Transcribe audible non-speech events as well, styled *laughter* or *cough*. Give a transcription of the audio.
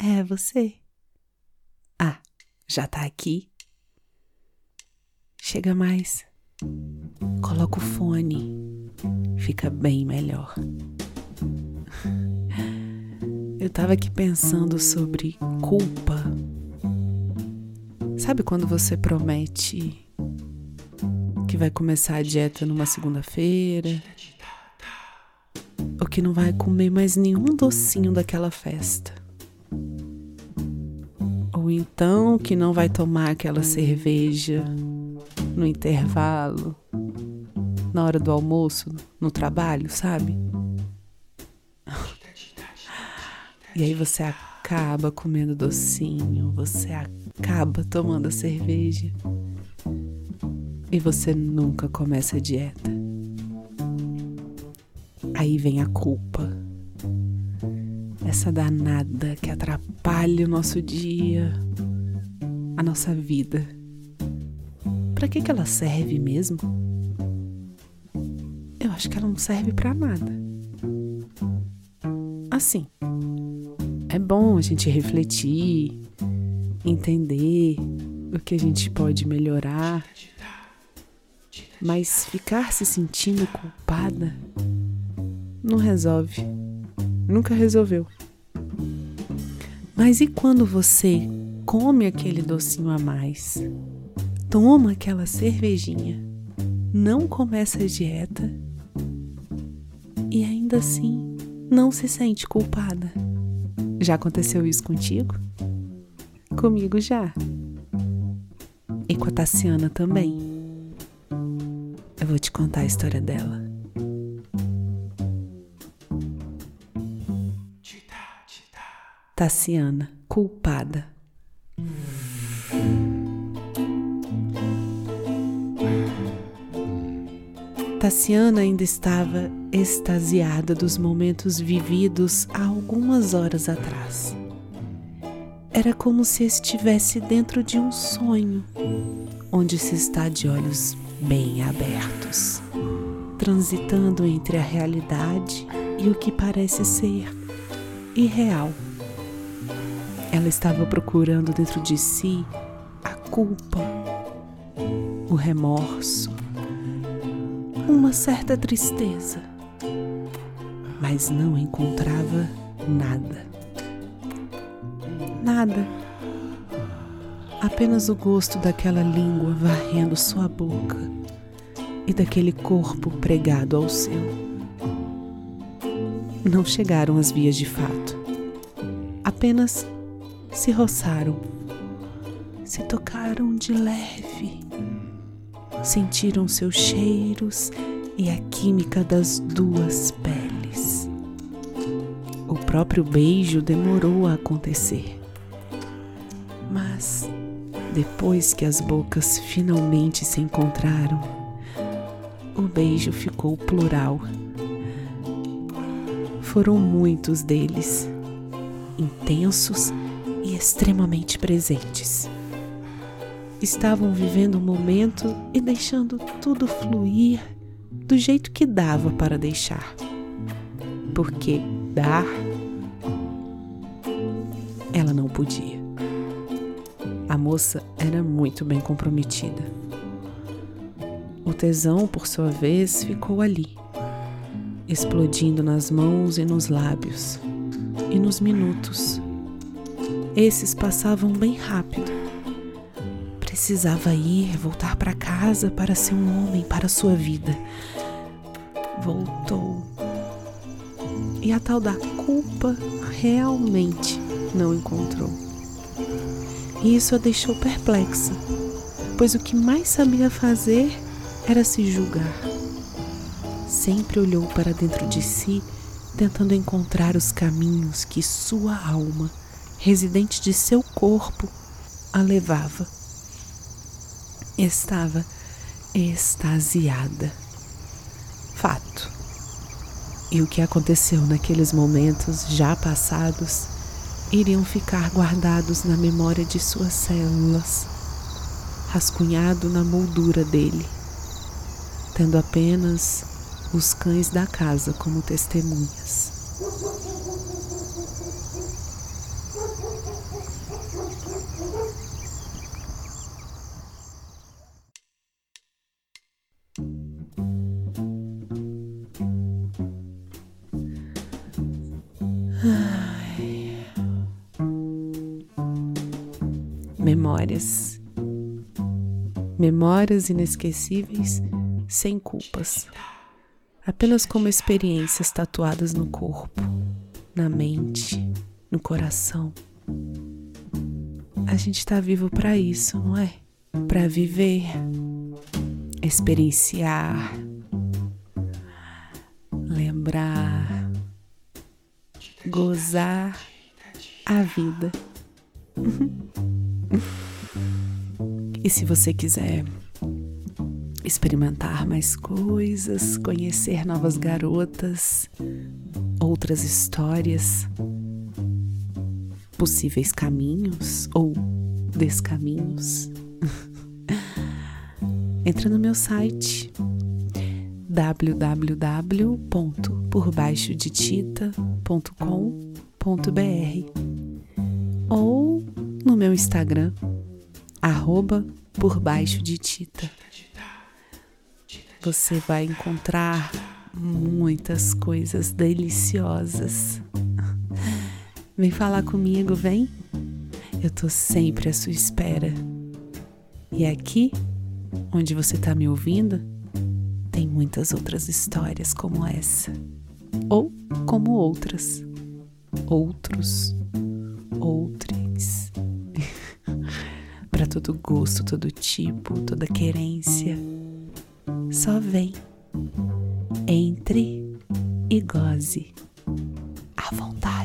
É você. Ah, já tá aqui? Chega mais. Coloca o fone. Fica bem melhor. *laughs* Eu tava aqui pensando sobre culpa. Sabe quando você promete que vai começar a dieta numa segunda-feira? Ou que não vai comer mais nenhum docinho daquela festa? Então que não vai tomar aquela cerveja no intervalo, na hora do almoço, no trabalho, sabe? E aí você acaba comendo docinho, você acaba tomando a cerveja e você nunca começa a dieta. Aí vem a culpa. Essa danada que atrapalha o nosso dia, a nossa vida. Para que que ela serve mesmo? Eu acho que ela não serve para nada. Assim, é bom a gente refletir, entender o que a gente pode melhorar, mas ficar se sentindo culpada não resolve. Nunca resolveu. Mas e quando você come aquele docinho a mais? Toma aquela cervejinha, não começa a dieta e ainda assim não se sente culpada? Já aconteceu isso contigo? Comigo já. E com a Tassiana também. Eu vou te contar a história dela. Tassiana, culpada. Tassiana ainda estava extasiada dos momentos vividos há algumas horas atrás. Era como se estivesse dentro de um sonho, onde se está de olhos bem abertos, transitando entre a realidade e o que parece ser irreal. Ela estava procurando dentro de si a culpa, o remorso, uma certa tristeza, mas não encontrava nada. Nada. Apenas o gosto daquela língua varrendo sua boca e daquele corpo pregado ao seu. Não chegaram às vias de fato. Apenas se roçaram, se tocaram de leve sentiram seus cheiros e a química das duas peles. O próprio beijo demorou a acontecer. Mas, depois que as bocas finalmente se encontraram, o beijo ficou plural. Foram muitos deles, intensos e extremamente presentes estavam vivendo o um momento e deixando tudo fluir do jeito que dava para deixar. Porque dar ela não podia. A moça era muito bem comprometida. O tesão, por sua vez, ficou ali, explodindo nas mãos e nos lábios, e nos minutos. Esses passavam bem rápido precisava ir, voltar para casa para ser um homem para sua vida. Voltou. E a tal da culpa realmente não encontrou. E isso a deixou perplexa, pois o que mais sabia fazer era se julgar. Sempre olhou para dentro de si, tentando encontrar os caminhos que sua alma, residente de seu corpo, a levava estava extasiada. Fato. E o que aconteceu naqueles momentos já passados iriam ficar guardados na memória de suas células, rascunhado na moldura dele, tendo apenas os cães da casa como testemunhas. Memórias. Memórias inesquecíveis sem culpas. Apenas como experiências tatuadas no corpo, na mente, no coração. A gente tá vivo para isso, não é? Para viver, experienciar, lembrar, gozar a vida. *laughs* e se você quiser experimentar mais coisas, conhecer novas garotas, outras histórias, possíveis caminhos ou descaminhos, *laughs* entra no meu site www.porbaixodetita.com.br ou no meu Instagram, arroba por baixo de Tita. Você vai encontrar muitas coisas deliciosas. Vem falar comigo, vem? Eu tô sempre à sua espera. E aqui, onde você tá me ouvindo, muitas outras histórias como essa. Ou como outras. Outros. Outrens. *laughs* Para todo gosto, todo tipo, toda querência. Só vem. Entre e goze à vontade.